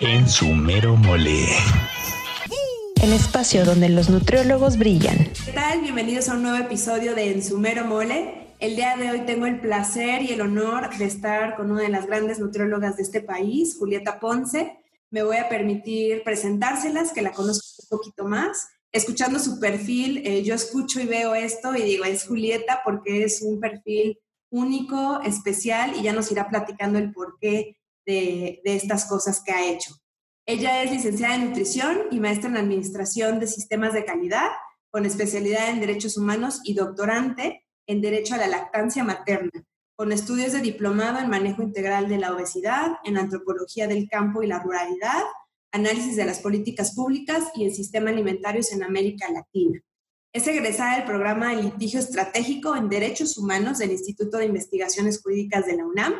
En su mero mole. El espacio donde los nutriólogos brillan. ¿Qué tal? Bienvenidos a un nuevo episodio de En su mero mole. El día de hoy tengo el placer y el honor de estar con una de las grandes nutriólogas de este país, Julieta Ponce. Me voy a permitir presentárselas, que la conozco un poquito más. Escuchando su perfil, eh, yo escucho y veo esto y digo, es Julieta porque es un perfil único, especial y ya nos irá platicando el porqué de, estas cosas que ha hecho. Ella es licenciada en nutrición y maestra en administración de sistemas de calidad, con especialidad en derechos humanos y doctorante en derecho a la lactancia materna, con estudios de diplomado en manejo integral de la obesidad, en antropología del campo y la ruralidad, análisis de las políticas públicas y el sistema alimentarios en América Latina. Es egresada del programa de litigio estratégico en derechos humanos del Instituto de Investigaciones Jurídicas de la UNAM,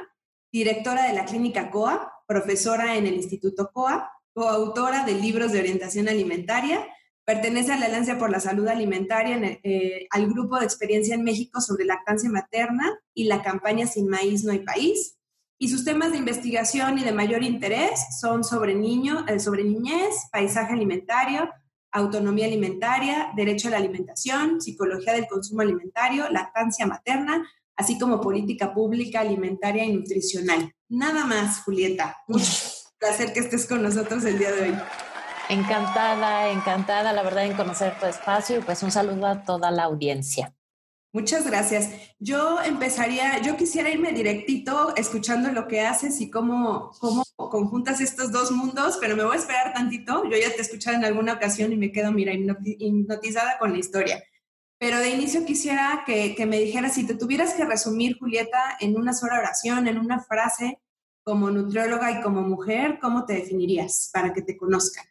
directora de la clínica COA, profesora en el Instituto COA, coautora de libros de orientación alimentaria, pertenece a la Alianza por la Salud Alimentaria, eh, al grupo de experiencia en México sobre lactancia materna y la campaña Sin Maíz No hay País, y sus temas de investigación y de mayor interés son sobre, niño, eh, sobre niñez, paisaje alimentario, autonomía alimentaria, derecho a la alimentación, psicología del consumo alimentario, lactancia materna, así como política pública alimentaria y nutricional. Nada más, Julieta. Mucho placer que estés con nosotros el día de hoy. Encantada, encantada, la verdad, en conocer tu espacio y pues un saludo a toda la audiencia. Muchas gracias. Yo empezaría, yo quisiera irme directito escuchando lo que haces y cómo, cómo conjuntas estos dos mundos, pero me voy a esperar tantito. Yo ya te he escuchado en alguna ocasión y me quedo, mira, hipnotizada con la historia. Pero de inicio quisiera que, me dijeras, si te tuvieras que resumir, Julieta, en una sola oración, en una frase, como nutrióloga y como mujer, ¿cómo te definirías para que te conozcan?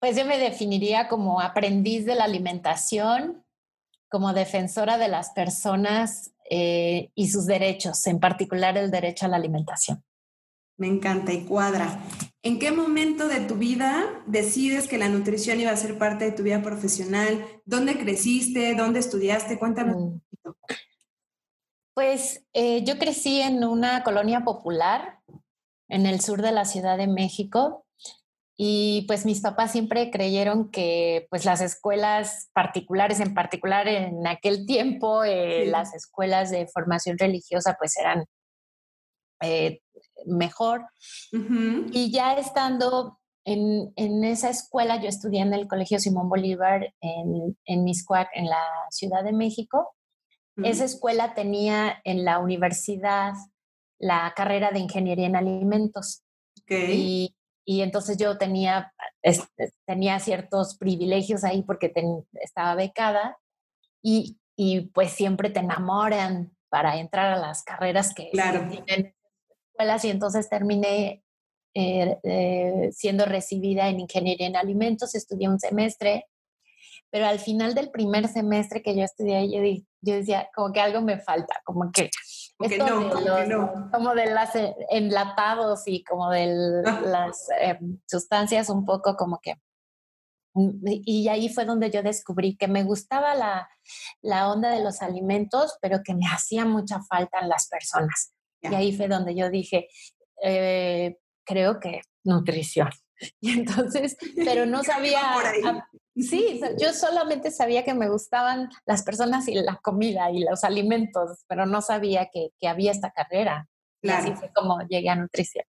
Pues yo me definiría como aprendiz de la alimentación, como defensora de las personas eh, y sus derechos, en particular el derecho a la alimentación. Me encanta y cuadra. ¿En qué momento de tu vida decides que la nutrición iba a ser parte de tu vida profesional? ¿Dónde creciste? ¿Dónde estudiaste? Cuéntame un poquito. Pues eh, yo crecí en una colonia popular en el sur de la Ciudad de México y pues mis papás siempre creyeron que pues las escuelas particulares, en particular en aquel tiempo, eh, las escuelas de formación religiosa pues eran eh, mejor. Y ya estando en, en, esa escuela, yo estudié en el Colegio Simón Bolívar en, en Miscuac, en la Ciudad de México. Esa escuela tenía en la universidad la carrera de ingeniería en alimentos. Y, y, entonces yo tenía, tenía ciertos privilegios ahí porque estaba becada y, y, pues siempre te enamoran para entrar a las carreras que claro. tienen escuelas y entonces terminé eh, eh, siendo recibida en ingeniería en alimentos, estudié un semestre pero al final del primer semestre que yo estudié, yo, yo decía, como que algo me falta, como que... esto de los, Como de las eh, enlatados y como de ah. las em, sustancias un poco como que... Mm, y ahí fue donde yo descubrí que me gustaba la, la onda de los alimentos, pero que me hacía mucha falta en las personas. Y ahí fue donde yo dije, eh, creo que nutrición. Y entonces, pero no sabía, Sí, yo solamente sabía que me gustaban las personas y la comida y los alimentos, pero no sabía que, había esta carrera. Claro. así fue como llegué a nutrición.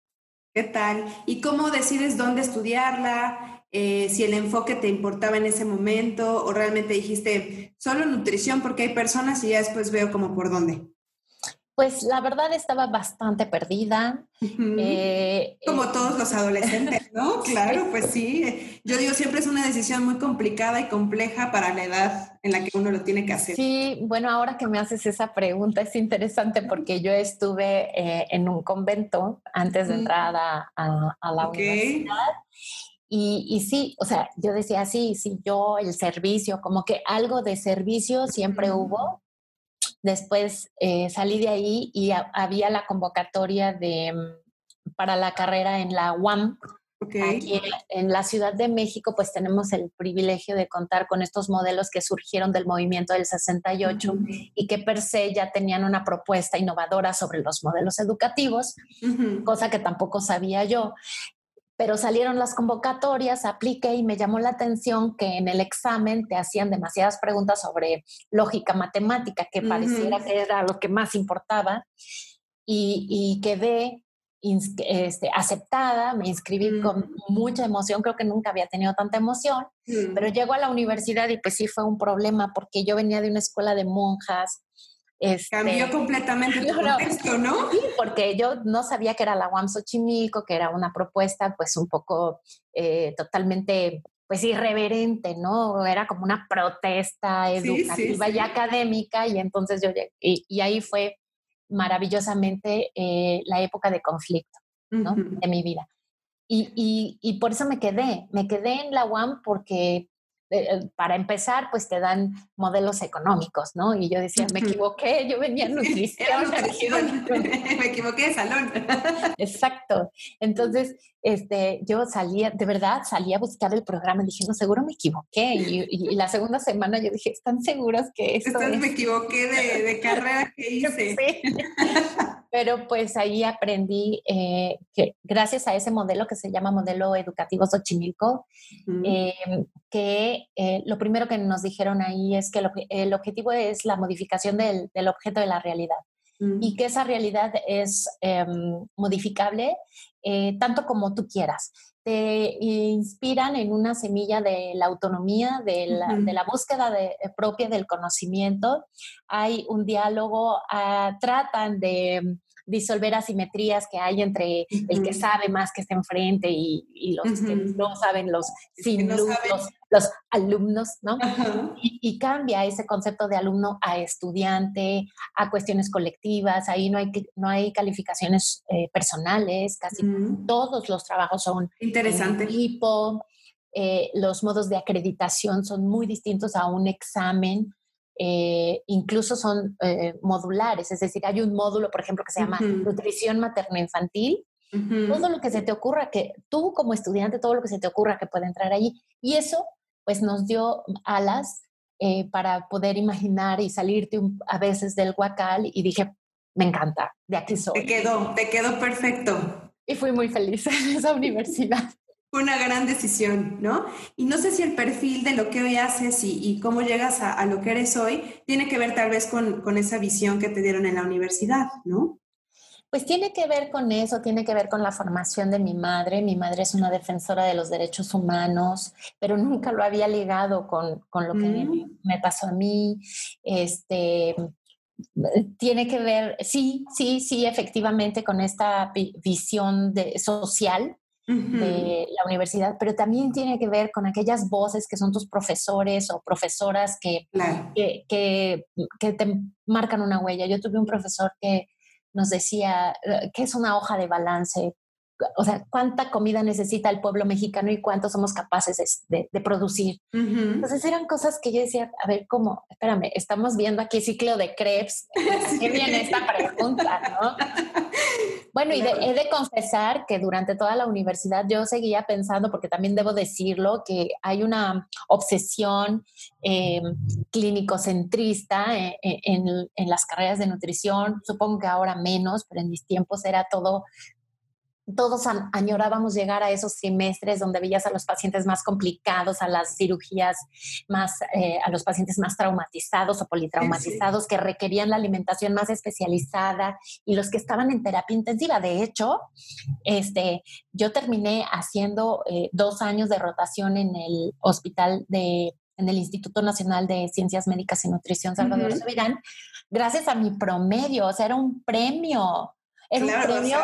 ¿Qué tal? ¿Y cómo decides dónde estudiarla? Eh, si el enfoque te importaba en ese momento o realmente dijiste solo nutrición porque hay personas y ya después veo como por dónde. Pues la verdad estaba bastante perdida. Eh, Como eh, todos los adolescentes, ¿no? claro, pues sí. Yo digo, siempre es una decisión muy complicada y compleja para la edad en la que uno lo tiene que hacer. Sí, bueno, ahora que me haces esa pregunta es interesante porque yo estuve eh, en un convento antes de entrar a, la universidad. Y, y, sí, o sea, yo decía, sí, sí, yo el servicio, como que algo de servicio siempre hubo, Después eh, salí de ahí y había la convocatoria de, mm, para la carrera en la UAM. Aquí en la Ciudad de México, pues tenemos el privilegio de contar con estos modelos que surgieron del movimiento del 68 y que per se ya tenían una propuesta innovadora sobre los modelos educativos, cosa que tampoco sabía yo. Pero salieron las convocatorias, apliqué y me llamó la atención que en el examen te hacían demasiadas preguntas sobre lógica matemática, que pareciera que era lo que más importaba. Y, y quedé este, aceptada, me inscribí con mucha emoción, creo que nunca había tenido tanta emoción, pero llego a la universidad y pues sí fue un problema porque yo venía de una escuela de monjas. Este, Cambió completamente tu contexto, ¿no? Sí, porque yo no sabía que era la UAM Xochimilco, que era una propuesta pues un poco eh, totalmente pues irreverente, ¿no? Era como una protesta educativa y académica y entonces yo llegué, y ahí fue maravillosamente eh, la época de conflicto de mi vida. Y, y, y, por eso me quedé, me quedé en la UAM porque eh, eh, para empezar, pues te dan modelos económicos, ¿no? Y yo decía, me equivoqué, yo venía en nutrición. me equivoqué de salón. Exacto. Entonces, este, yo salía, de verdad, salía a buscar el programa y dije, no, seguro me equivoqué. Y, la segunda semana yo dije, ¿están seguros que esto es? Me equivoqué de, de carrera que hice. Sí. Pero pues ahí aprendí eh, que gracias a ese modelo que se llama modelo educativo Xochimilco, em, que eh, lo primero que nos dijeron ahí es que el, objetivo es la modificación del, del objeto de la realidad. Y que esa realidad es em, modificable eh, tanto como tú quieras. Te inspiran en una semilla de la autonomía, de la, búsqueda de, propia del conocimiento. Hay un diálogo, ah, tratan de disolver asimetrías que hay entre el que sabe más que está enfrente y, los que no saben, los sin luz, los, alumnos, ¿no? Y, cambia ese concepto de alumno a estudiante, a cuestiones colectivas, ahí no hay, no hay calificaciones eh, personales, casi todos los trabajos son Interesante. en equipo. Eh, los modos de acreditación son muy distintos a un examen eh, incluso son eh, modulares, es decir, hay un módulo, por ejemplo, que se llama nutrición materno-infantil. Todo lo que se te ocurra, que tú como estudiante, todo lo que se te ocurra que puede entrar allí. Y eso, pues nos dio alas eh, para poder imaginar y salirte a veces del guacal y dije, me encanta, de aquí soy. Te quedó, te quedó perfecto. Y fui muy feliz en esa universidad. Una gran decisión, ¿no? Y no sé si el perfil de lo que hoy haces y, cómo llegas a, lo que eres hoy tiene que ver tal vez con, con, esa visión que te dieron en la universidad, ¿no? Pues tiene que ver con eso, tiene que ver con la formación de mi madre. Mi madre es una defensora de los derechos humanos, pero nunca lo había ligado con, con lo que mm. me, pasó a mí. Este, tiene que ver, sí, sí, sí, efectivamente, con esta visión de, social de la universidad, pero también tiene que ver con aquellas voces que son tus profesores o profesoras que, que, que, te marcan una huella. Yo tuve un profesor que nos decía eh, que es una hoja de balance o sea, cuánta comida necesita el pueblo mexicano y cuánto somos capaces de, producir. Entonces eran cosas que yo decía, a ver, ¿cómo? Espérame, estamos viendo aquí ciclo de crepes. ¿Qué viene esta pregunta, no? Bueno, y he de confesar que durante toda la universidad yo seguía pensando, porque también debo decirlo, que hay una obsesión eh, clínico-centrista eh, en, en las carreras de nutrición. Supongo que ahora menos, pero en mis tiempos era todo todos añorábamos llegar a esos semestres donde veías a los pacientes más complicados, a las cirugías más, eh, a los pacientes más traumatizados o politraumatizados que requerían la alimentación más especializada y los que estaban en terapia intensiva. De hecho, este, yo terminé haciendo eh, dos años de rotación en el hospital de en el Instituto Nacional de Ciencias Médicas y Nutrición Salvador uh gracias a mi promedio, o sea, era un premio era un premio.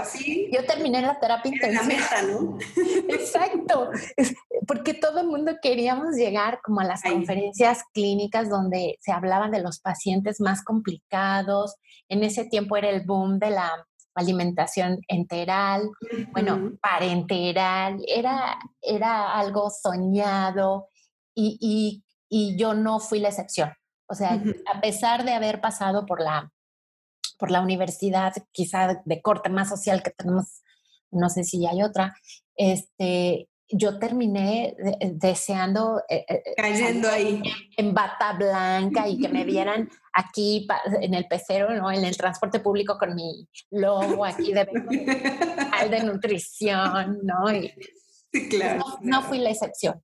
Yo terminé la terapia intensiva. La meta, ¿no? Exacto. Porque todo el mundo queríamos llegar como a las conferencias clínicas donde se hablaban de los pacientes más complicados. En ese tiempo era el boom de la alimentación enteral, bueno, parenteral, era, era algo soñado y, y, yo no fui la excepción. O sea, a pesar de haber pasado por la por la universidad, quizá de corte más social que tenemos no sé si hay otra, este, yo terminé deseando eh, cayendo ahí en bata blanca y que me vieran aquí en el pecero, ¿no? En el transporte público con mi logo aquí de, de nutrición, ¿no? Y, sí, claro, no, fui la excepción.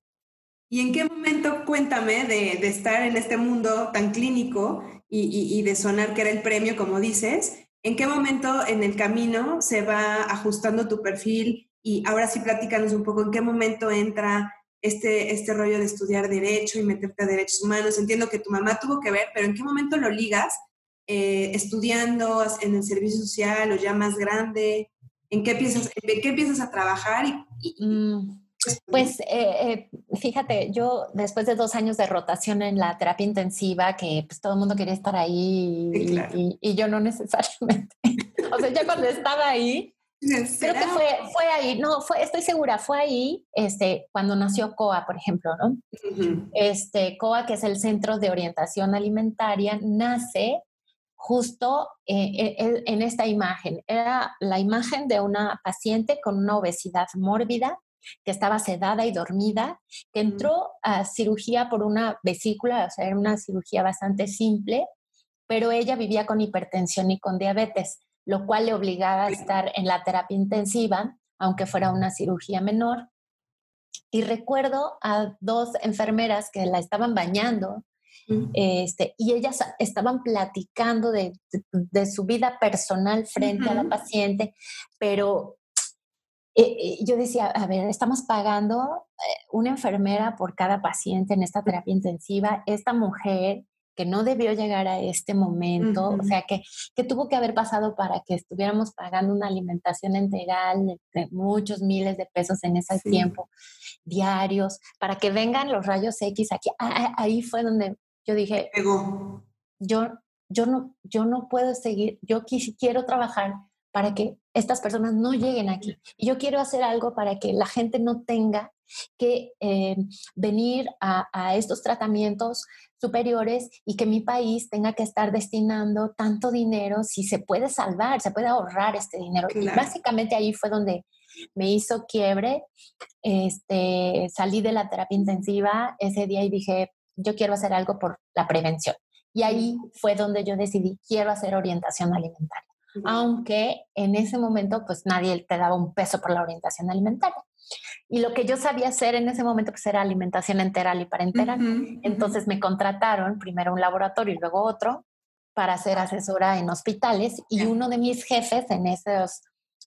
¿Y en qué momento, cuéntame, de, de estar en este mundo tan clínico y, y, de sonar que era el premio, como dices, ¿en qué momento en el camino se va ajustando tu perfil? Y ahora sí, platícanos un poco en qué momento entra este, este rollo de estudiar derecho y meterte a derechos humanos. Entiendo que tu mamá tuvo que ver, pero ¿en qué momento lo ligas? Eh, estudiando en el servicio social o ya más grande? ¿En qué empiezas, en qué empiezas a trabajar? Y, mm. Pues eh, eh, fíjate, yo después de dos años de rotación en la terapia intensiva, que pues todo el mundo quería estar ahí y, yo no necesariamente. o sea, ya cuando estaba ahí, creo que fue, fue ahí, no, fue, estoy segura, fue ahí este, cuando nació COA, por ejemplo, ¿no? Este, COA, que es el Centro de Orientación Alimentaria, nace justo eh, en esta imagen. Era la imagen de una paciente con una obesidad mórbida que estaba sedada y dormida, que entró a cirugía por una vesícula, o sea, era una cirugía bastante simple, pero ella vivía con hipertensión y con diabetes, lo cual le obligaba a estar en la terapia intensiva, aunque fuera una cirugía menor. Y recuerdo a dos enfermeras que la estaban bañando este, y ellas estaban platicando de, su vida personal frente a la paciente, pero eh, eh, yo decía, a ver, estamos pagando eh, una enfermera por cada paciente en esta terapia intensiva, esta mujer que no debió llegar a este momento, o sea, que, que, tuvo que haber pasado para que estuviéramos pagando una alimentación integral de, muchos miles de pesos en ese tiempo, diarios, para que vengan los rayos X aquí. ahí fue donde yo dije, yo, yo, no, yo no puedo seguir, yo quiero trabajar para que estas personas no lleguen aquí. Y yo quiero hacer algo para que la gente no tenga que eh, venir a, estos tratamientos superiores y que mi país tenga que estar destinando tanto dinero si se puede salvar, se puede ahorrar este dinero. Y básicamente ahí fue donde me hizo quiebre. Este, salí de la terapia intensiva ese día y dije, yo quiero hacer algo por la prevención. Y ahí fue donde yo decidí, quiero hacer orientación alimentaria aunque en ese momento pues nadie te daba un peso por la orientación alimentaria. Y lo que yo sabía hacer en ese momento pues era alimentación enteral y parenteral. Entonces me contrataron primero un laboratorio y luego otro para ser asesora en hospitales y uno de mis jefes en esos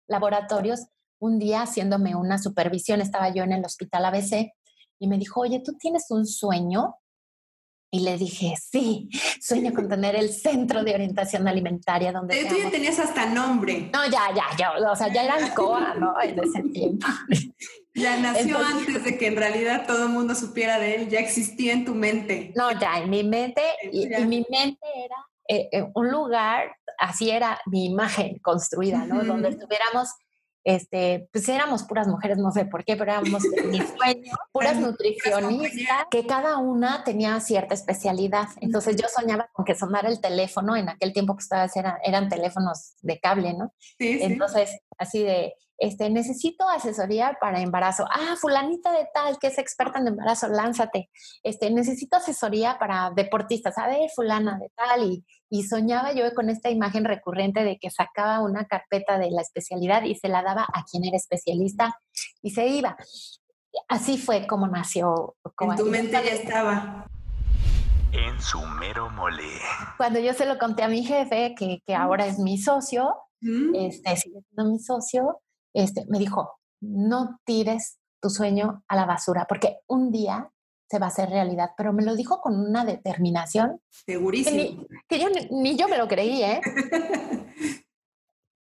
laboratorios un día haciéndome una supervisión, estaba yo en el hospital ABC y me dijo, oye, ¿tú tienes un sueño? Y le dije, sí, sueño con tener el centro de orientación alimentaria donde... Tú ya tenías hasta nombre. No, ya, ya, ya, o sea, ya era COA, ¿no? En ese tiempo. Ya nació antes de que en realidad todo el mundo supiera de él, ya existía en tu mente. No, ya, en mi mente, y, mi mente era eh, eh, un lugar, así era mi imagen construida, ¿no? Donde estuviéramos este, pues éramos puras mujeres, no sé por qué, pero éramos mi sueño, puras nutricionistas, que cada una tenía cierta especialidad. Entonces yo soñaba con que sonara el teléfono, en aquel tiempo pues eran, eran teléfonos de cable, ¿no? Sí, Entonces, así de, este, necesito asesoría para embarazo. Ah, fulanita de tal, que es experta en embarazo, lánzate. Este, necesito asesoría para deportistas. A ver, fulana de tal. Y, y soñaba yo con esta imagen recurrente de que sacaba una carpeta de la especialidad y se la daba a quien era especialista y se iba. Así fue como nació. Como en tu mente ya estaba. En su mero mole. Cuando yo se lo conté a mi jefe, que, que ahora es mi socio, este, sigue siendo mi socio, este, me dijo, no tires tu sueño a la basura, porque un día se va a hacer realidad, pero me lo dijo con una determinación. Segurísimo. Que, yo ni, yo me lo creí, ¿eh?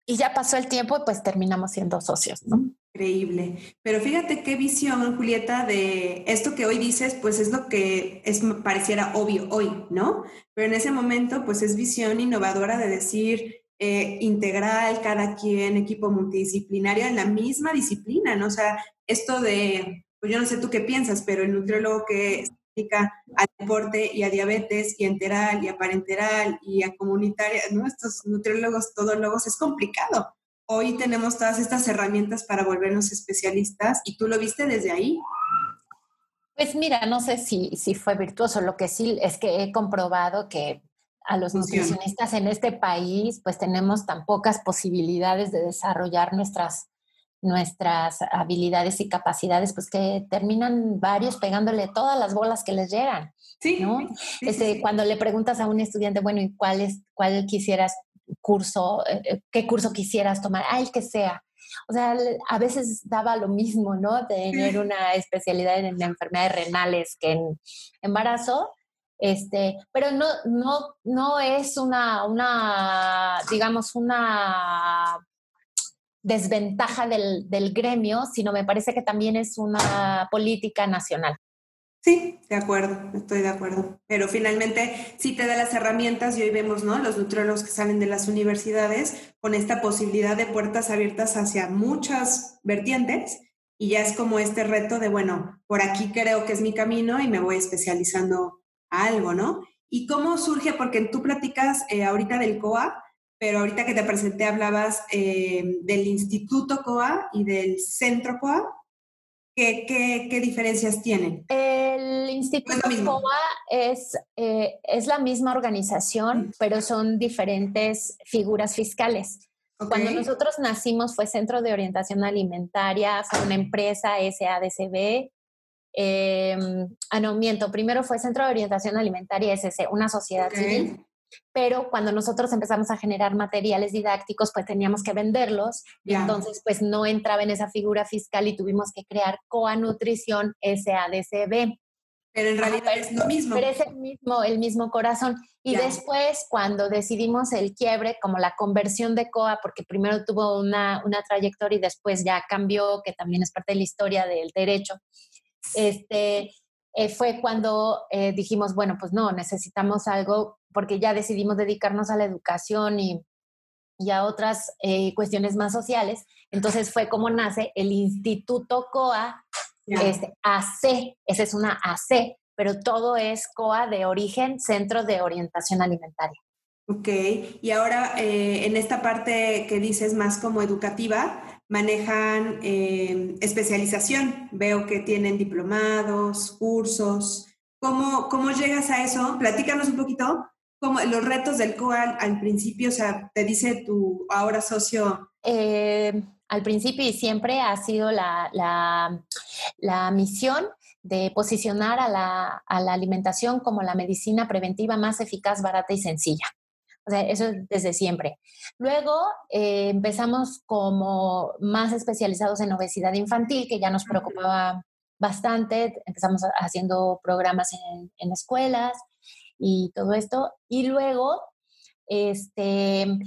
y ya pasó el tiempo y pues terminamos siendo socios, ¿no? Increíble. Pero fíjate qué visión, Julieta, de esto que hoy dices, pues es lo que es, pareciera obvio hoy, ¿no? Pero en ese momento, pues es visión innovadora de decir, eh, integral, cada quien, equipo multidisciplinario en la misma disciplina, ¿no? O sea, esto de, pues yo no sé tú qué piensas, pero el nutriólogo que se dedica al deporte y a diabetes y a enteral y a parenteral y a comunitaria, ¿no? Estos nutriólogos todólogos es complicado, hoy tenemos todas estas herramientas para volvernos especialistas y tú lo viste desde ahí. Pues mira, no sé si, si fue virtuoso, lo que sí es que he comprobado que a los nutricionistas en este país pues tenemos tan pocas posibilidades de desarrollar nuestras nuestras habilidades y capacidades, pues que terminan varios pegándole todas las bolas que les llegan. Sí. ¿no? Este, cuando le preguntas a un estudiante, bueno, ¿y cuál, es, cuál quisieras curso, eh, eh, qué curso quisieras tomar? Ah, el que sea. O sea, a veces daba lo mismo, ¿no? Tener una especialidad en enfermedades renales que en embarazo, este, pero no, no, no es una, una, digamos, una desventaja del, del gremio, sino me parece que también es una política nacional. Sí, de acuerdo, estoy de acuerdo. Pero finalmente sí te da las herramientas y hoy vemos, ¿no? Los nutriólogos que salen de las universidades con esta posibilidad de puertas abiertas hacia muchas vertientes y ya es como este reto de, bueno, por aquí creo que es mi camino y me voy especializando algo, ¿no? ¿Y cómo surge? Porque tú platicas eh, ahorita del COA, pero ahorita que te presenté hablabas eh, del Instituto COA y del Centro COA. ¿Qué, qué, diferencias tienen? El Instituto COA es, eh, es la misma organización, mm. pero son diferentes figuras fiscales. Cuando nosotros nacimos fue Centro de Orientación Alimentaria, fue una empresa SADCB. Eh, ah, no, miento, primero fue Centro de Orientación Alimentaria SC, una sociedad civil pero cuando nosotros empezamos a generar materiales didácticos, pues teníamos que venderlos y entonces pues no entraba en esa figura fiscal y tuvimos que crear Coa Nutrición SADCB. Pero en realidad es lo mismo. Pero es el mismo, el mismo corazón. Y después, cuando decidimos el quiebre, como la conversión de COA, porque primero tuvo una, una trayectoria y después ya cambió, que también es parte de la historia del derecho, este, eh, fue cuando eh, dijimos, bueno, pues no, necesitamos algo porque ya decidimos dedicarnos a la educación y, y a otras eh, cuestiones más sociales. Entonces fue como nace el Instituto COA, este, AC, esa es una AC, pero todo es COA de origen, Centro de Orientación Alimentaria. Ok, y ahora en esta parte que dices más como educativa, manejan eh, especialización. Veo que tienen diplomados, cursos. ¿Cómo, ¿Cómo llegas a eso? Platícanos un poquito. Cómo, los retos del COAL al principio, o sea, te dice tu ahora socio. Eh, al principio y siempre ha sido la, la, la misión de posicionar a la, a la alimentación como la medicina preventiva más eficaz, barata y sencilla. O sea, eso desde siempre. Luego eh, empezamos como más especializados en obesidad infantil, que ya nos preocupaba bastante. Empezamos haciendo programas en, escuelas y todo esto. Y luego este, e,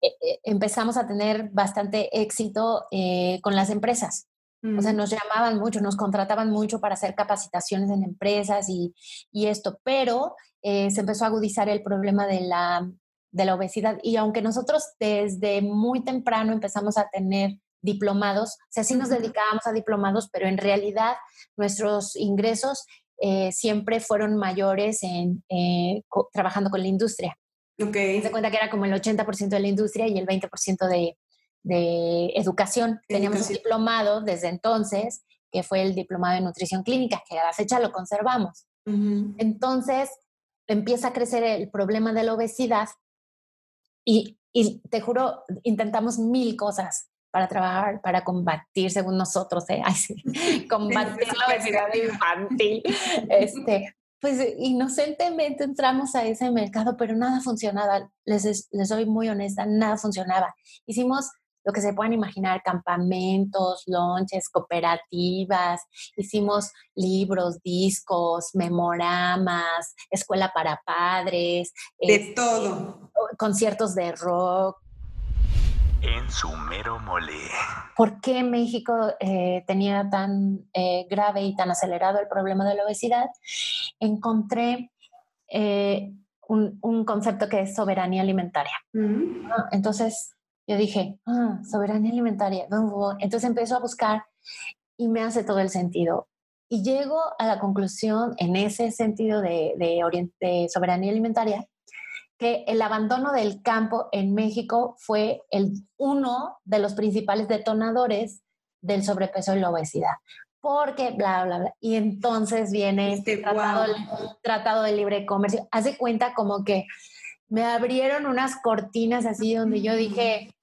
e, empezamos a tener bastante éxito eh, con las empresas. O sea, mm. nos llamaban mucho, nos contrataban mucho para hacer capacitaciones en empresas y, y esto, pero eh, se empezó a agudizar el problema de la de la obesidad. Y aunque nosotros desde muy temprano empezamos a tener diplomados, o sea, sí nos dedicábamos a diplomados, pero en realidad nuestros ingresos eh, siempre fueron mayores en eh, trabajando con la industria. Okay. Se cuenta que era como el 80% de la industria y el 20% de, de educación. Teníamos un diplomado desde entonces, que fue el diplomado de nutrición clínica, que a la fecha lo conservamos. Entonces, empieza a crecer el problema de la obesidad y, te juro, intentamos mil cosas para trabajar, para combatir, según nosotros, ¿eh? combatir la obesidad infantil. Este, pues inocentemente entramos a ese mercado, pero nada funcionaba. Les, les soy muy honesta, nada funcionaba. Hicimos lo que se puedan imaginar, campamentos, lunches, cooperativas, hicimos libros, discos, memoramas, escuela para padres. De este, todo. Conciertos de rock. En su mero mole. ¿Por qué México eh, tenía tan eh, grave y tan acelerado el problema de la obesidad? Encontré eh, un, concepto que es soberanía alimentaria. Entonces, yo dije, ah, soberanía alimentaria. Entonces empiezo a buscar y me hace todo el sentido. Y llego a la conclusión, en ese sentido de, de, soberanía alimentaria, que el abandono del campo en México fue el, uno de los principales detonadores del sobrepeso y la obesidad. Porque bla, bla, bla. Y entonces viene este, tratado, tratado, de libre comercio. Hace cuenta como que me abrieron unas cortinas así donde yo dije,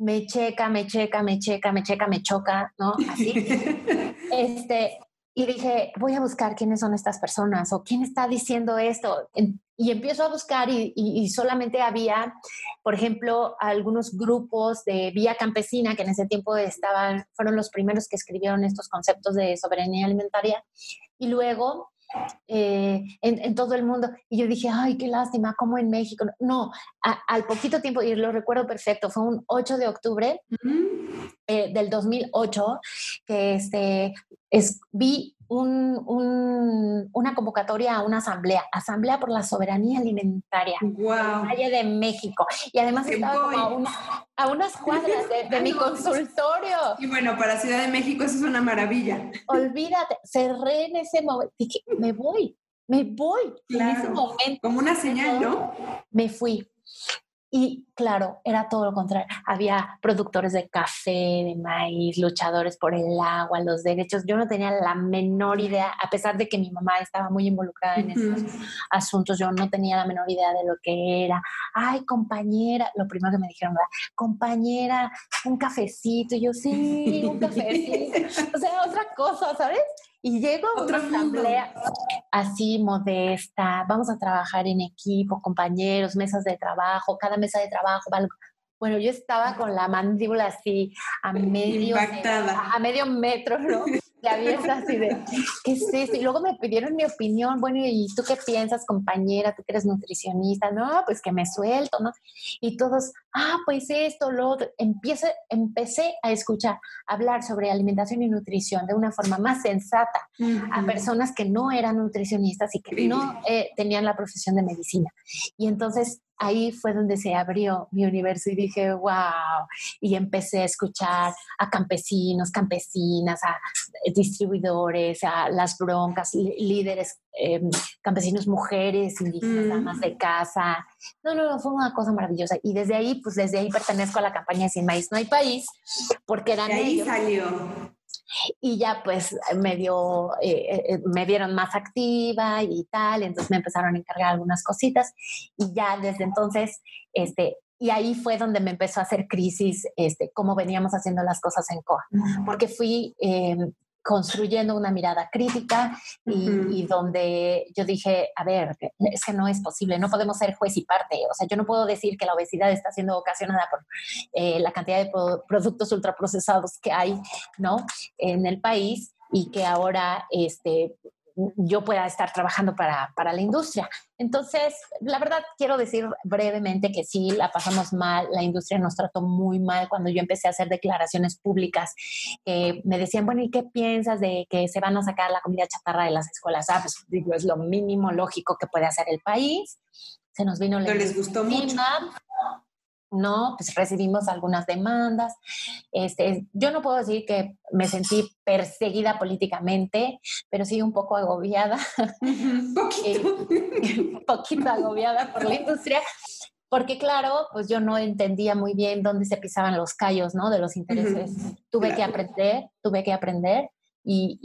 me checa, me checa, me checa, me checa, me choca, ¿no? Así. este, y dije, voy a buscar quiénes son estas personas o quién está diciendo esto. Y empiezo a buscar y, solamente había, por ejemplo, algunos grupos de Vía Campesina que en ese tiempo estaban, fueron los primeros que escribieron estos conceptos de soberanía alimentaria. Y luego eh, en, todo el mundo. Y yo dije, ay, qué lástima, como en México. No, al poquito tiempo, y lo recuerdo perfecto, fue un 8 de octubre eh, del 2008, que este, es, vi un, una convocatoria a una asamblea, Asamblea por la Soberanía Alimentaria, wow. Valle de México. Y además estaba como a, unas cuadras de, mi consultorio. Y bueno, para Ciudad de México eso es una maravilla. Olvídate, cerré en ese momento, dije, me voy, me voy. En ese momento. Como una señal, ¿no? Me fui. Y claro, era todo lo contrario. Había productores de café, de maíz, luchadores por el agua, los derechos. Yo no tenía la menor idea, a pesar de que mi mamá estaba muy involucrada en esos asuntos, yo no tenía la menor idea de lo que era. Ay, compañera, lo primero que me dijeron era, compañera, un cafecito. Y yo, sí, un cafecito. o sea, otra cosa, ¿sabes? Y llego a una asamblea así modesta, vamos a trabajar en equipo, compañeros, mesas de trabajo, cada mesa de trabajo, bueno, yo estaba con la mandíbula así a medio, a medio metro, ¿no? La abierta así de, ¿qué es esto? Y luego me pidieron mi opinión, bueno, ¿y tú qué piensas, compañera? Tú que eres nutricionista, no, pues que me suelto, ¿no? Y todos, ah, pues esto, lo otro. Empiece, empecé a escuchar, hablar sobre alimentación y nutrición de una forma más sensata a personas que no eran nutricionistas y que no eh, tenían la profesión de medicina. Y entonces ahí fue donde se abrió mi universo y dije, wow, y empecé a escuchar a campesinos, campesinas, a distribuidores, a las broncas, líderes em, campesinos, mujeres, indígenas, mm. damas de casa. No, no, no, fue una cosa maravillosa. Y desde ahí, pues desde ahí pertenezco a la campaña Sin Maíz No Hay País, porque eran ahí salió y ya pues me dio, eh, eh, me vieron más activa y tal, entonces me empezaron a encargar algunas cositas y ya desde entonces, este, y ahí fue donde me empezó a hacer crisis, este, cómo veníamos haciendo las cosas en COA, porque fui em, construyendo una mirada crítica y, donde yo dije, a ver, es que no es posible, no podemos ser juez y parte. O sea, yo no puedo decir que la obesidad está siendo ocasionada por eh, la cantidad de productos ultraprocesados que hay, ¿no? En el país y que ahora este, yo pueda estar trabajando para, para, la industria. Entonces, la verdad, quiero decir brevemente que sí, la pasamos mal, la industria nos trató muy mal cuando yo empecé a hacer declaraciones públicas que me decían, bueno, ¿y qué piensas de que se van a sacar la comida chatarra de las escuelas? Ah, pues digo, es lo mínimo lógico que puede hacer el país. Se nos vino la... les gustó mucho. ¿No? Pues recibimos algunas demandas. Este, yo no puedo decir que me sentí perseguida políticamente, pero sí un poco agobiada, un poquito. un poquito agobiada por la industria, porque claro, pues yo no entendía muy bien dónde se pisaban los callos, ¿no? De los intereses. Tuve que aprender, tuve que aprender y,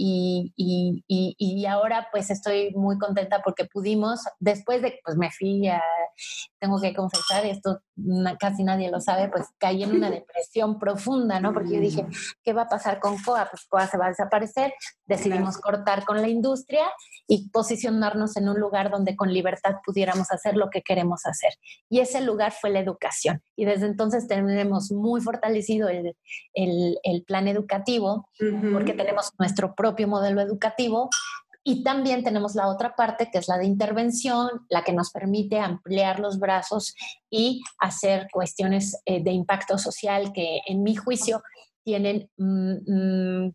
y, y, y, ahora pues estoy muy contenta porque pudimos, después de, pues me fui a, tengo que confesar, esto casi nadie lo sabe, pues caí en una depresión profunda, ¿no? Porque yo dije, mm. ¿qué va a pasar con COA? Pues COA se va a desaparecer, decidimos cortar con la industria y posicionarnos en un lugar donde con libertad pudiéramos hacer lo que queremos hacer. Y ese lugar fue la educación. Y desde entonces tenemos muy fortalecido el, el, el plan educativo, porque tenemos nuestro propio modelo educativo y también tenemos la otra parte, que es la de intervención, la que nos permite ampliar los brazos y hacer cuestiones eh, de impacto social que, en mi juicio, tienen mm, mm,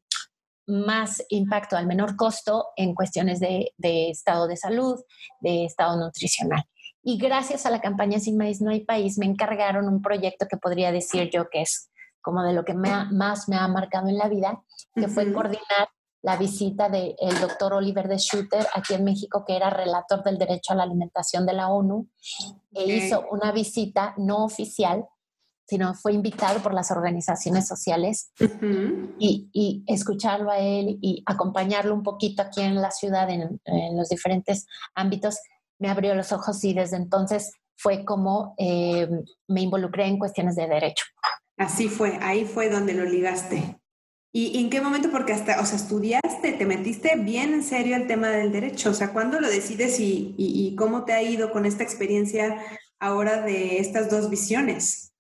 más impacto al menor costo en cuestiones de, estado de salud, de estado nutricional. Y gracias a la campaña Sin Maíz No hay País, me encargaron un proyecto que podría decir yo que es como de lo que más me ha marcado en la vida, que fue coordinar la visita del doctor Oliver de Schutter aquí en México, que era relator del derecho a la alimentación de la ONU, e hizo una visita no oficial, sino fue invitado por las organizaciones sociales y, escucharlo a él y acompañarlo un poquito aquí en la ciudad, en, los diferentes ámbitos, me abrió los ojos y desde entonces fue como eh, me involucré en cuestiones de derecho. Así fue, ahí fue donde lo ligaste. ¿Y en qué momento? Porque hasta, o sea, estudiaste, te metiste bien en serio al tema del derecho. O sea, ¿cuándo lo decides y, cómo te ha ido con esta experiencia ahora de estas dos visiones?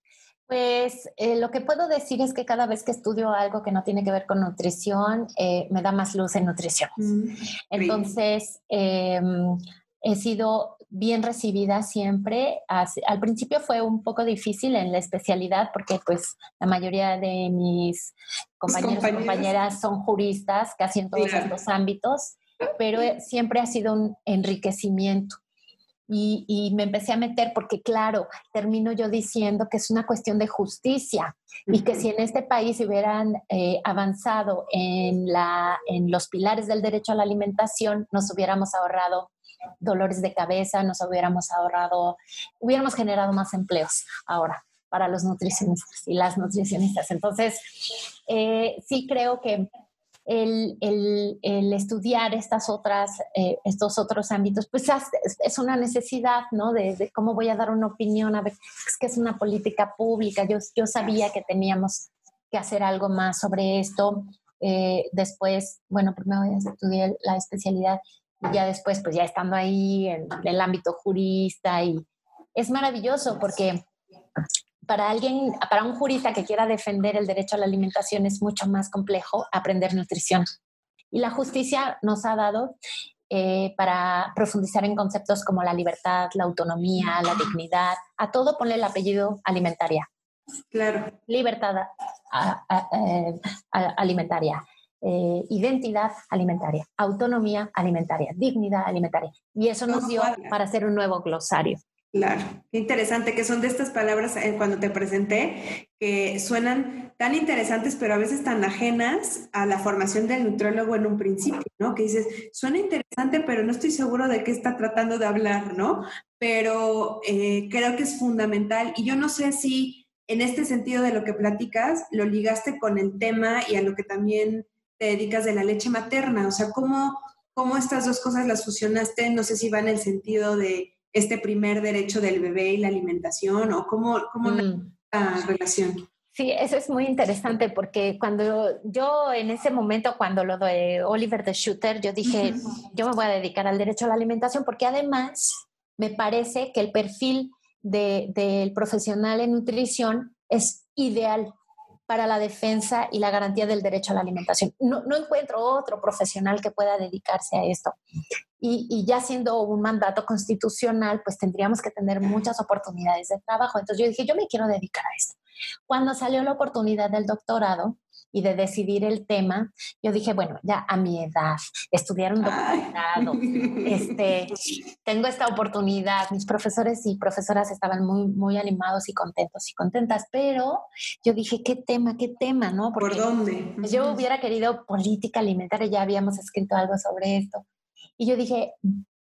Pues eh, lo que puedo decir es que cada vez que estudio algo que no tiene que ver con nutrición, eh, me da más luz en nutrición. Mm, Entonces, em, he sido bien recibida siempre. Al principio fue un poco difícil en la especialidad porque pues la mayoría de mis compañeros y compañeras son juristas casi en todos estos ámbitos, pero siempre ha sido un enriquecimiento. Y, me empecé a meter porque, claro, termino yo diciendo que es una cuestión de justicia y que si en este país hubieran eh, avanzado en, la, en los pilares del derecho a la alimentación, nos hubiéramos ahorrado dolores de cabeza, nos hubiéramos ahorrado, hubiéramos generado más empleos ahora para los nutricionistas y las nutricionistas. Entonces, eh, sí creo que el, estudiar estas otras, eh, estos otros ámbitos, pues es una necesidad, ¿no? De, cómo voy a dar una opinión, a ver, es que es una política pública. Yo, yo sabía que teníamos que hacer algo más sobre esto. Eh, después, bueno, primero estudié la especialidad y ya después, pues ya estando ahí en, el ámbito jurista y es maravilloso porque para alguien, para un jurista que quiera defender el derecho a la alimentación es mucho más complejo aprender nutrición. Y la justicia nos ha dado eh, para profundizar en conceptos como la libertad, la autonomía, la dignidad. A todo ponle el apellido alimentaria. Claro. Libertad eh, alimentaria. Eh, identidad alimentaria, autonomía alimentaria, dignidad alimentaria. Y eso nos dio para hacer un nuevo glosario. Claro, qué interesante que son de estas palabras eh, cuando te presenté que suenan tan interesantes pero a veces tan ajenas a la formación del nutrólogo en un principio, ¿no? Que dices, suena interesante pero no estoy seguro de qué está tratando de hablar, ¿no? Pero eh, creo que es fundamental y yo no sé si en este sentido de lo que platicas lo ligaste con el tema y a lo que también te dedicas de la leche materna. O sea, ¿cómo, cómo estas dos cosas las fusionaste? No sé si va en el sentido de este primer derecho del bebé y la alimentación o cómo, cómo mm. la relación. Sí, eso es muy interesante porque cuando yo en ese momento, cuando lo de Oliver de Shooter, yo dije, yo me voy a dedicar al derecho a la alimentación porque además me parece que el perfil del profesional en nutrición es ideal para la defensa y la garantía del derecho a la alimentación. No, encuentro otro profesional que pueda dedicarse a esto. Y, y, ya siendo un mandato constitucional, pues tendríamos que tener muchas oportunidades de trabajo. Entonces yo dije, yo me quiero dedicar a esto. Cuando salió la oportunidad del doctorado, y de decidir el tema, yo dije, bueno, ya a mi edad, estudiar un doctorado, este, tengo esta oportunidad. Mis profesores y profesoras estaban muy, muy animados y contentos y contentas, pero yo dije, ¿qué tema, qué tema, no? Porque ¿Por dónde? Yo hubiera querido política alimentaria, ya habíamos escrito algo sobre esto. Y yo dije,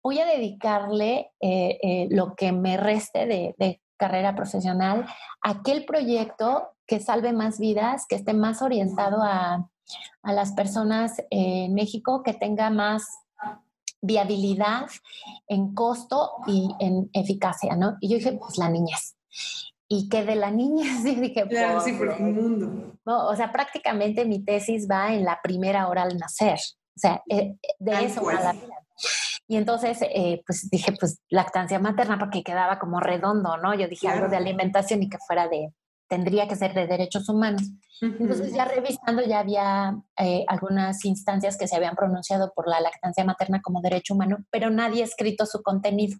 voy a dedicarle eh, eh, lo que me reste de, de carrera profesional aquel proyecto que salve más vidas, que esté más orientado a, las personas en México, que tenga más viabilidad en costo y en eficacia, ¿no? Y yo dije, pues la niñez. Y que de la niñez, dije, claro, sí, por un mundo. o sea, prácticamente mi tesis va en la primera hora al nacer. O sea, eh, de eso va la vida. Y entonces, eh, pues dije, pues lactancia materna, porque quedaba como redondo, ¿no? Yo dije algo de alimentación y que fuera de, tendría que ser de derechos humanos. Entonces ya revisando ya había eh, algunas instancias que se habían pronunciado por la lactancia materna como derecho humano, pero nadie ha escrito su contenido.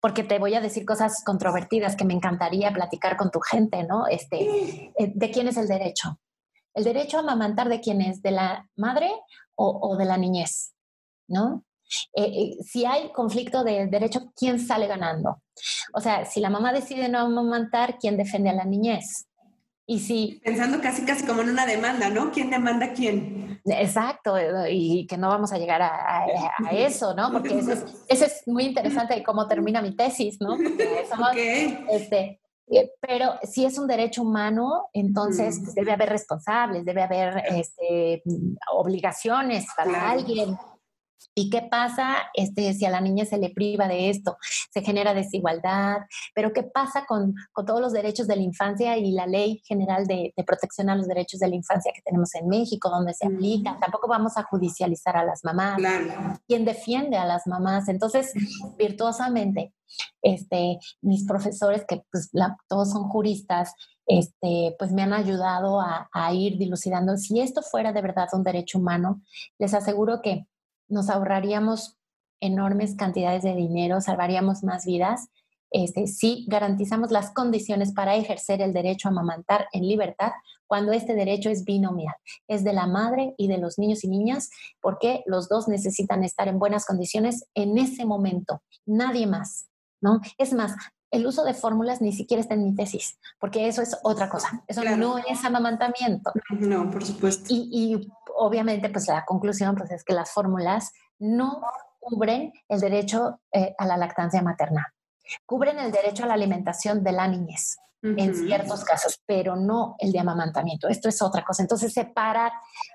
Porque te voy a decir cosas controvertidas que me encantaría platicar con tu gente, ¿no? Este, eh, ¿De quién es el derecho? ¿El derecho a amamantar de quién es? ¿De la madre o, o de la niñez? ¿No? Eh, eh, si hay conflicto de derecho, ¿quién sale ganando? O sea, si la mamá decide no amamantar, ¿quién defiende a la niñez? Y si... Pensando casi casi como en una demanda, ¿no? ¿Quién demanda a quién? Exacto, y que no vamos a llegar a, eso, ¿no? Porque ese es, es, muy interesante de cómo termina mi tesis, ¿no? este, eh, pero si es un derecho humano, entonces pues, debe haber responsables, debe haber este, obligaciones para alguien. ¿Y qué pasa este, si a la niña se le priva de esto? Se genera desigualdad, pero ¿qué pasa con, con todos los derechos de la infancia y la ley general de, de, protección a los derechos de la infancia que tenemos en México, donde se aplica? Tampoco vamos a judicializar a las mamás. Claro. ¿Quién defiende a las mamás? Entonces, virtuosamente, este, mis profesores, que pues todos son juristas, este, pues me han ayudado a, a ir dilucidando. Si esto fuera de verdad un derecho humano, les aseguro que nos ahorraríamos enormes cantidades de dinero, salvaríamos más vidas este, si garantizamos las condiciones para ejercer el derecho a amamantar en libertad cuando este derecho es binomial, es de la madre y de los niños y niñas, porque los dos necesitan estar en buenas condiciones en ese momento, nadie más, ¿no? Es más, el uso de fórmulas ni siquiera está en mi tesis, porque eso es otra cosa, eso no es amamantamiento. No, por supuesto. Y, y obviamente, pues la conclusión pues, es que las fórmulas no cubren el derecho eh, a la lactancia materna. Cubren el derecho a la alimentación de la niñez en ciertos casos, pero no el de amamantamiento. Esto es otra cosa. Entonces, separar.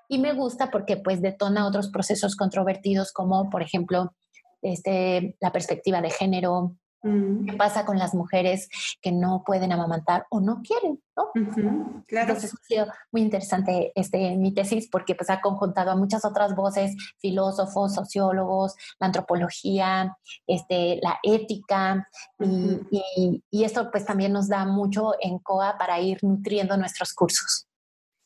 Y me gusta porque pues detona otros procesos controvertidos como, por ejemplo, este, la perspectiva de género, ¿Qué mm. pasa con las mujeres que no pueden amamantar o no quieren? ¿no? claro. Entonces ha sido muy interesante este, mi tesis porque pues, ha conjuntado a muchas otras voces, filósofos, sociólogos, la antropología, este, la ética y, y esto pues también nos da mucho en COA para ir nutriendo nuestros cursos.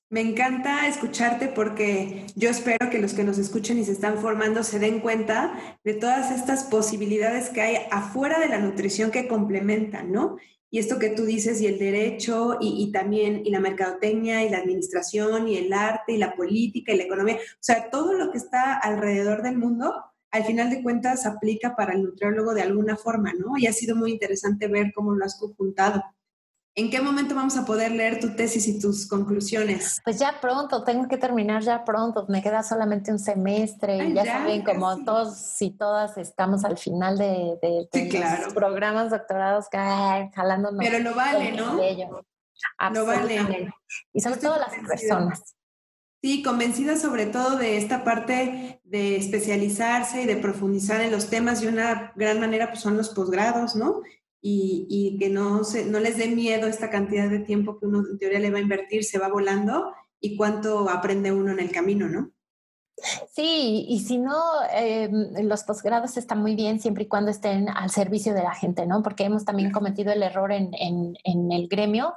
Me encanta escucharte porque yo espero que los que nos escuchen y se están formando se den cuenta de todas estas posibilidades que hay afuera de la nutrición que complementan, ¿no? Y esto que tú dices, y el derecho, y, también, y la mercadotecnia, y la administración, y el arte, y la política, y la economía, o sea, todo lo que está alrededor del mundo, al final de cuentas aplica para el nutriólogo de alguna forma, ¿no? Y ha sido muy interesante ver cómo lo has conjuntado. ¿En qué momento vamos a poder leer tu tesis y tus conclusiones? Pues ya pronto, tengo que terminar ya pronto, me queda solamente un semestre, ya, saben, como todos y todas estamos al final de, los programas doctorados jalándonos. Pero lo vale, ¿no? Lo vale. Y sobre todo las personas. Sí, convencida sobre todo de esta parte de especializarse y de profundizar en los temas y una gran manera pues son los posgrados, ¿no? Y, que no, se, no les dé miedo esta cantidad de tiempo que uno en teoría le va a invertir, se va volando y cuánto aprende uno en el camino, ¿no? Sí, y si no, eh, los posgrados están muy bien siempre y cuando estén al servicio de la gente, ¿no? Porque hemos también cometido el error en, en, en el gremio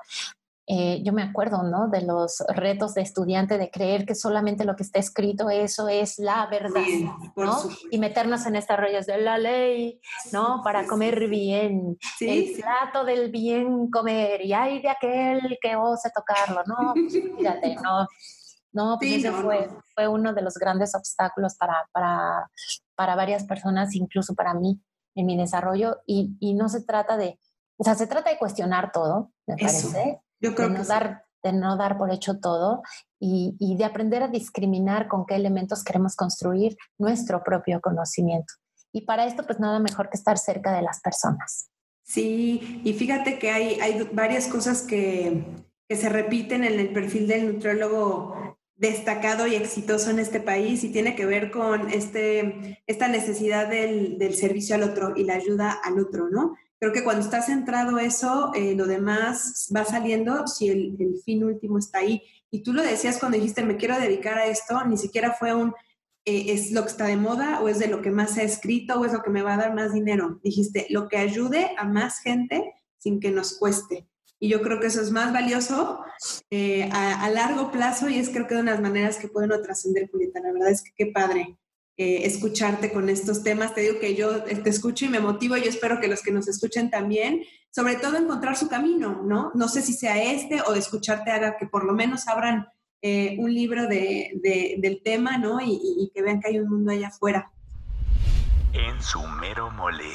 eh, yo me acuerdo, ¿no? De los retos de estudiante de creer que solamente lo que está escrito, eso es la verdad, ¿no? Y meternos en estas rollos de la ley, ¿no? Para comer bien, el plato del bien comer, y hay de aquel que ose tocarlo, ¿no? Pues, fíjate, ¿no? No, pues ese fue, fue uno de los grandes obstáculos para, para, para varias personas, incluso para mí, en mi desarrollo, y, y no se trata de, o sea, se trata de cuestionar todo, me parece, yo creo de, no dar, de no dar por hecho todo y, y, de aprender a discriminar con qué elementos queremos construir nuestro propio conocimiento. Y para esto, pues nada mejor que estar cerca de las personas. Sí, y fíjate que hay, hay varias cosas que, que se repiten en el perfil del nutriólogo destacado y exitoso en este país y tiene que ver con este, esta necesidad del, del, servicio al otro y la ayuda al otro, ¿no? Creo que cuando está centrado eso, eh, lo demás va saliendo si el, fin último está ahí. Y tú lo decías cuando dijiste, me quiero dedicar a esto, ni siquiera fue un, eh, es lo que está de moda o es de lo que más se ha escrito o es lo que me va a dar más dinero. Dijiste, lo que ayude a más gente sin que nos cueste. Y yo creo que eso es más valioso eh, a, largo plazo y es creo que de unas maneras que pueden trascender, Julieta. La verdad es que qué padre. Eh, escucharte con estos temas. Te digo que yo te escucho y me motivo y yo espero que los que nos escuchen también, sobre todo encontrar su camino, ¿no? No sé si sea este o de escucharte haga que por lo menos abran eh, un libro de, del tema, ¿no? Y, y, que vean que hay un mundo allá afuera. En su mero mole.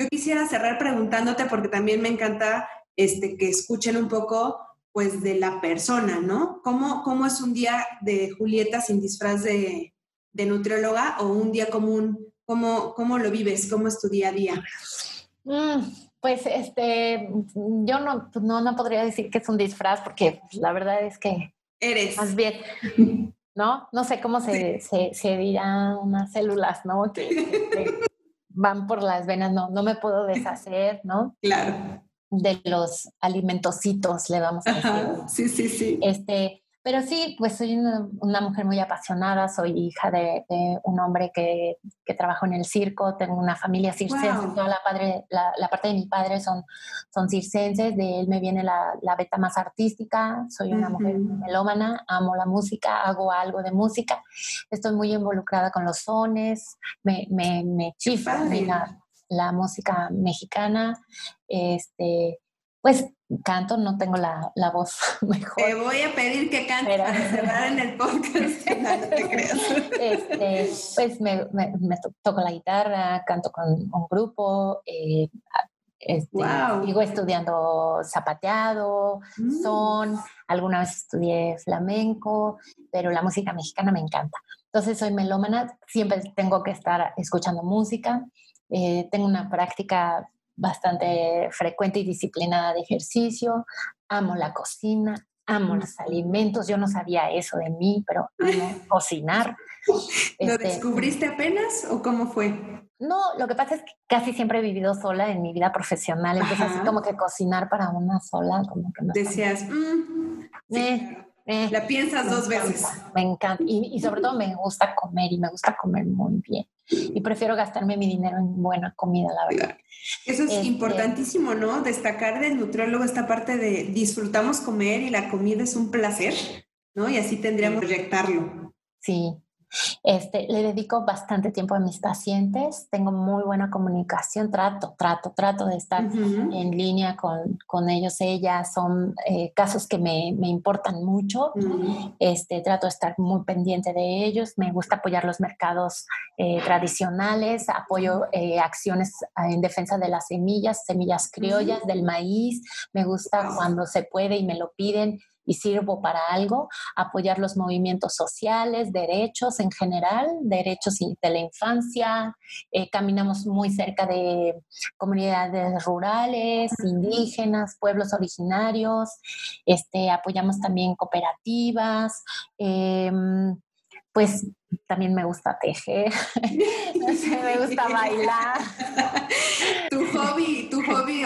Yo quisiera cerrar preguntándote porque también me encanta este, que escuchen un poco pues de la persona, ¿no? ¿Cómo, cómo es un día de Julieta sin disfraz de, de nutrióloga o un día común? ¿Cómo, ¿Cómo lo vives? ¿Cómo es tu día a día? Mm, pues este, yo no, no, no podría decir que es un disfraz porque la verdad es que... Eres. Más bien, ¿no? No sé cómo se, se, se dirán unas células, ¿no? Que, que, van por las venas, no, no me puedo deshacer, ¿no? Claro de los alimentocitos, le vamos a decir. Ajá, sí, sí, sí. Este, pero sí, pues soy una, una mujer muy apasionada, soy hija de, de un hombre que, que trabajó en el circo, tengo una familia circense, Wow. toda la, padre, la, la parte de mi padre son, son circenses, de él me viene la, la beta más artística, soy una mujer Ujú. melómana, amo la música, hago algo de música, estoy muy involucrada con los sones, me, me, me chifla la música mexicana, este, pues canto, no tengo la, la voz mejor. Te voy a pedir que cantes Pero- para cerrar en el podcast. No, no te creas. Este, pues me, me- me to- toco la guitarra, canto con un grupo, eh, este, Guau. sigo estudiando zapateado, Mm. son, alguna vez estudié flamenco, pero la música mexicana me encanta. Entonces soy melómana, siempre tengo que estar escuchando música, eh, tengo una práctica bastante frecuente y disciplinada de ejercicio, amo la cocina, amo los alimentos, yo no sabía eso de mí, pero amo cocinar. ¿Lo Este, descubriste apenas o cómo fue? no, lo que pasa es que casi siempre he vivido sola en mi vida profesional, entonces Ajá. así como que cocinar para una sola, como que no Decías, mm, sí, Eh, claro. Eh, la piensas dos encanta, veces. Me encanta. Y, y sobre todo me gusta comer y me gusta comer muy bien. Y prefiero gastarme mi dinero en buena comida, la verdad. Eso es Este- importantísimo, ¿no? Destacar del nutriólogo esta parte de disfrutamos comer y la comida es un placer, ¿no? Y así tendríamos que proyectarlo. Sí. Este, le dedico bastante tiempo a mis pacientes. Tengo muy buena comunicación. Trato, trato, trato de estar en línea con, con ellos, ellas. Son eh, casos que me, me importan mucho. Este, trato de estar muy pendiente de ellos. Me gusta apoyar los mercados eh, tradicionales, apoyo eh, acciones ah, en defensa de las semillas, semillas criollas, del maíz. Me gusta cuando se puede y me lo piden y sirvo para algo, apoyar los movimientos sociales, derechos en general, derechos de la infancia. Eh, caminamos muy cerca de comunidades rurales, indígenas, pueblos originarios. Este, apoyamos también cooperativas. em, pues también me gusta tejer, me gusta bailar. tu hobby, tu hobby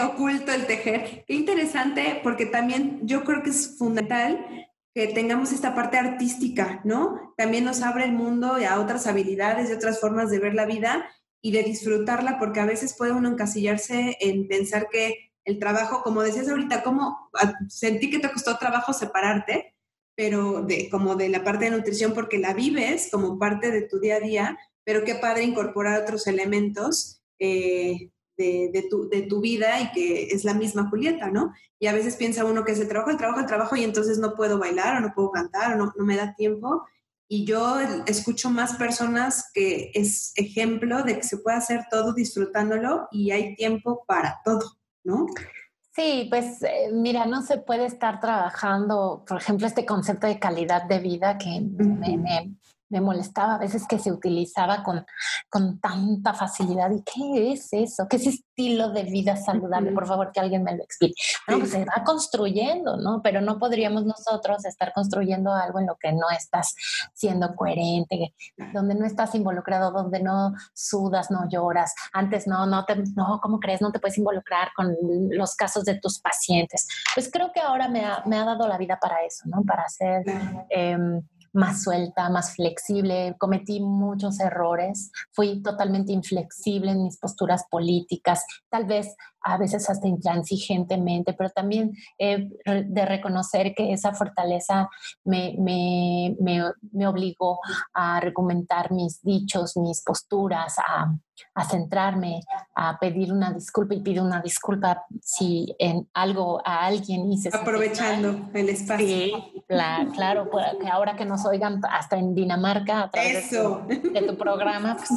oculto, el tejer. Qué interesante, porque también yo creo que es fundamental que tengamos esta parte artística, ¿no? También nos abre el mundo a otras habilidades y otras formas de ver la vida y de disfrutarla, porque a veces puede uno encasillarse en pensar que el trabajo, como decías ahorita, como ah, sentí que te costó trabajo separarte, pero de, como de la parte de nutrición, porque la vives como parte de tu día a día, pero qué padre incorporar otros elementos eh, de, de, tu, de tu vida y que es la misma Julieta, ¿no? Y a veces piensa uno que es el trabajo, el trabajo, el trabajo y entonces no puedo bailar o no puedo cantar o no, no me da tiempo. Y yo escucho más personas que es ejemplo de que se puede hacer todo disfrutándolo y hay tiempo para todo, ¿no? Sí, pues eh, mira, no se puede estar trabajando, por ejemplo, este concepto de calidad de vida que me, me, me molestaba a veces que se utilizaba con, con tanta facilidad. ¿Y qué es eso? ¿Qué es estilo de vida saludable? Por favor, que alguien me lo explique. No, pues se va construyendo, ¿no? Pero no podríamos nosotros estar construyendo algo en lo que no estás siendo coherente, donde no estás involucrado, donde no sudas, no lloras. Antes no, no te, no, ¿cómo crees? No te puedes involucrar con los casos de tus pacientes. Pues creo que ahora me ha, me ha dado la vida para eso, ¿no? Para ser eh, más suelta, más flexible. Cometí muchos errores, fui totalmente inflexible en mis posturas políticas, tal vez a veces hasta intransigentemente, pero también eh, de reconocer que esa fortaleza me, me, me, me, obligó a argumentar mis dichos, mis posturas, a, a, centrarme, a pedir una disculpa y pido una disculpa si en algo a alguien hice. Aprovechando el espacio. Sí, claro, claro, que ahora que nos oigan hasta en Dinamarca a través Eso. De, tu, de tu programa, pues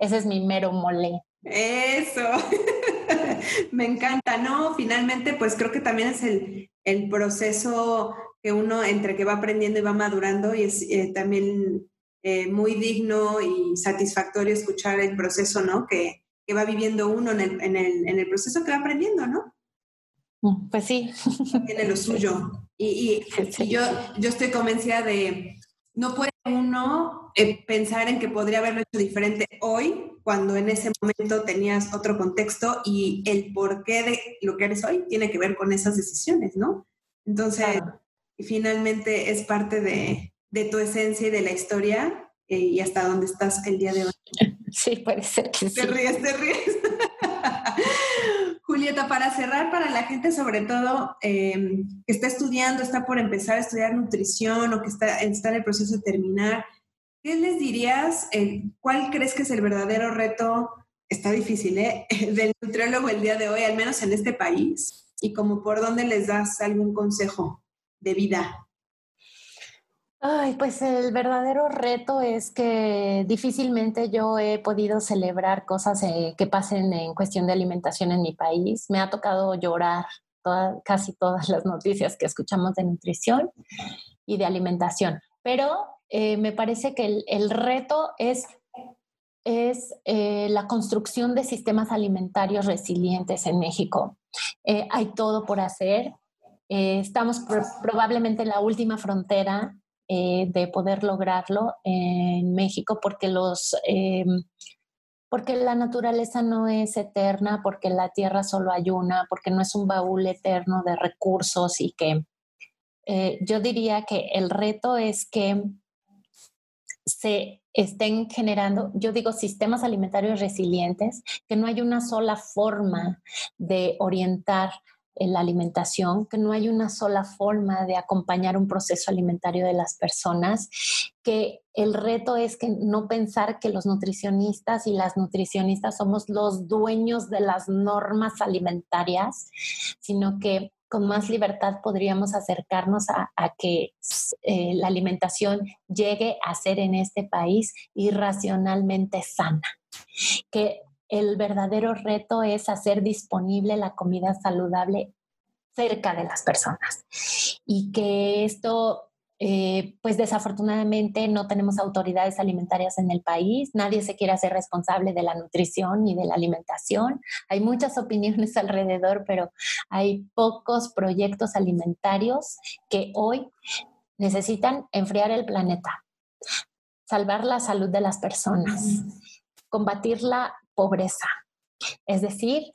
ese es mi mero mole. Eso. Me encanta, ¿no? Finalmente, pues creo que también es el, el proceso que uno entre que va aprendiendo y va madurando y es eh, también eh, muy digno y satisfactorio escuchar el proceso, ¿no? Que, que va viviendo uno en el, en, el, en el, proceso que va aprendiendo, ¿no? Mm, pues sí. Tiene lo suyo. Y, y, yo, yo estoy convencida de, no puede uno eh, pensar en que podría haberlo hecho diferente hoy, cuando en ese momento tenías otro contexto y el porqué de lo que eres hoy tiene que ver con esas decisiones, ¿no? Entonces, finalmente es parte de, de tu esencia y de la historia eh, y hasta dónde estás el día de hoy. Sí, puede ser que sí. Te ríes, te ríes. Julieta, para cerrar, para la gente sobre todo em, que está estudiando, está por empezar a estudiar nutrición o que está, está en el proceso de terminar, ¿qué les dirías? Eh, ¿Cuál crees que es el verdadero reto? Está difícil, ¿eh? Del nutriólogo el día de hoy, al menos en este país. Y como por dónde les das algún consejo de vida. Ay, pues el verdadero reto es que difícilmente yo he podido celebrar cosas eh, que pasen en cuestión de alimentación en mi país. Me ha tocado llorar casi todas las noticias que escuchamos de nutrición y de alimentación, pero eh, me parece que el, reto es, es eh, la construcción de sistemas alimentarios resilientes en México. hay todo por hacer. estamos probablemente en la última frontera eh, de poder lograrlo en México porque los... Eh, porque la naturaleza no es eterna, porque la tierra solo hay una, porque no es un baúl eterno de recursos y que eh, yo diría que el reto es que se estén generando, yo digo, sistemas alimentarios resilientes, que no hay una sola forma de orientar en la alimentación, que no hay una sola forma de acompañar un proceso alimentario de las personas, que el reto es que no pensar que los nutricionistas y las nutricionistas somos los dueños de las normas alimentarias, sino que con más libertad podríamos acercarnos a, que eh, la alimentación llegue a ser en este país irracionalmente sana, que el verdadero reto es hacer disponible la comida saludable cerca de las personas y que esto eh, pues desafortunadamente no tenemos autoridades alimentarias en el país, nadie se quiere hacer responsable de la nutrición ni de la alimentación. Hay muchas opiniones alrededor, pero hay pocos proyectos alimentarios que hoy necesitan enfriar el planeta, salvar la salud de las personas, combatir la pobreza. Es decir,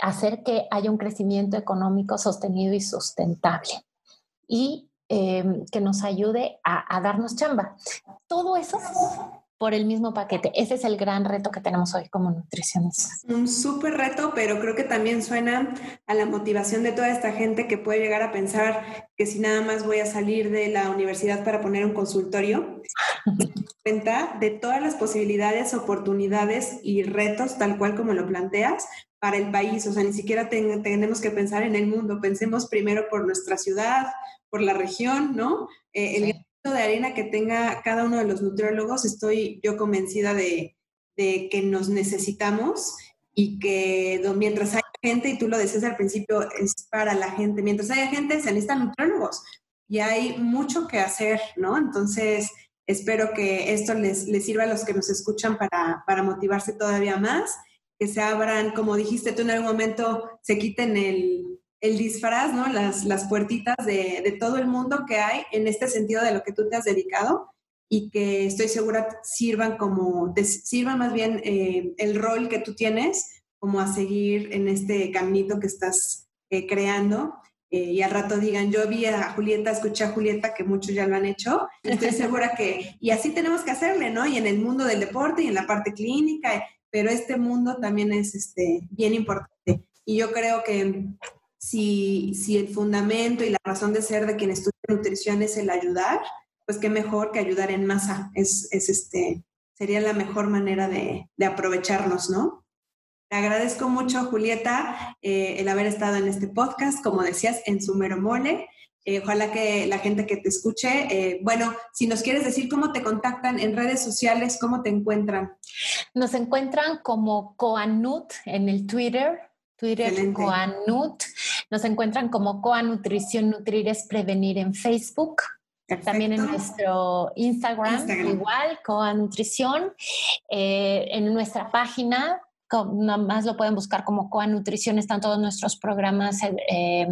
hacer que haya un crecimiento económico sostenido y sustentable y em, que nos ayude a, a, darnos chamba. Todo eso por el mismo paquete. Ese es el gran reto que tenemos hoy como nutricionistas. Un súper reto, pero creo que también suena a la motivación de toda esta gente que puede llegar a pensar que si nada más voy a salir de la universidad para poner un consultorio, cuenta de todas las posibilidades, oportunidades y retos, tal cual como lo planteas, para el país. O sea, ni siquiera tenemos que pensar en el mundo, pensemos primero por nuestra ciudad, por la región, ¿no? Eh, el de arena que tenga cada uno de los nutriólogos, estoy yo convencida de, que nos necesitamos y que mientras hay gente, y tú lo decías al principio, es para la gente, mientras haya gente se necesitan nutriólogos y hay mucho que hacer, ¿no? Entonces, espero que esto les, les sirva a los que nos escuchan para, para motivarse todavía más, que se abran, como dijiste tú en algún momento, se quiten el, el disfraz, ¿no? Las, las puertitas de, de, todo el mundo que hay en este sentido de lo que tú te has dedicado y que estoy segura sirvan como, sirvan más bien eh, el rol que tú tienes como a seguir en este caminito que estás eh, creando. Eh, y al rato digan, yo vi a Julieta, escuché a Julieta, que muchos ya lo han hecho, estoy segura que, y así tenemos que hacerle, ¿no? Y en el mundo del deporte y en la parte clínica, pero este mundo también es este, bien importante. Y yo creo que si, si el fundamento y la razón de ser de quien estudia nutrición es el ayudar, pues qué mejor que ayudar en masa. Es, es este, sería la mejor manera de, de aprovecharnos, ¿no? Te agradezco mucho, Julieta, eh, el haber estado en este podcast, como decías, en su mero mole. Eh, ojalá que la gente que te escuche, eh, bueno, si nos quieres decir cómo te contactan en redes sociales, cómo te encuentran. Nos encuentran como Coanut en el Twitter, Twitter Coanut. Nos encuentran como Coa Nutrición, Nutrir es Prevenir en Facebook. También en nuestro Instagram, igual, Coa Nutrición. Eh, en nuestra página, nada más lo pueden buscar como Coa Nutrición, están todos nuestros programas eh,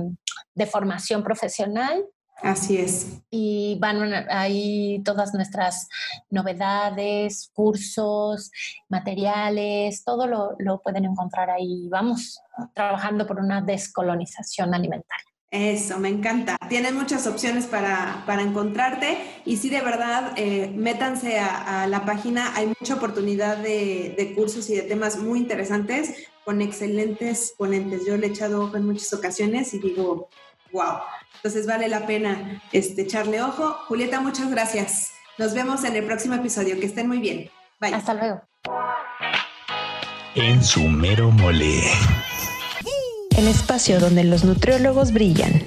de formación profesional. Así es. Y van ahí todas nuestras novedades, cursos, materiales, todo lo, lo pueden encontrar ahí. Vamos trabajando por una descolonización alimentaria. Eso, me encanta. Tienen muchas opciones para, encontrarte y sí, de verdad, eh, métanse a, la página. Hay mucha oportunidad de, cursos y de temas muy interesantes con excelentes ponentes. Yo le he echado ojo en muchas ocasiones y digo, wow. Entonces vale la pena este, echarle ojo. Julieta, muchas gracias. Nos vemos en el próximo episodio. Que estén muy bien. Bye. Hasta luego. En su mero mole el espacio donde los nutriólogos brillan.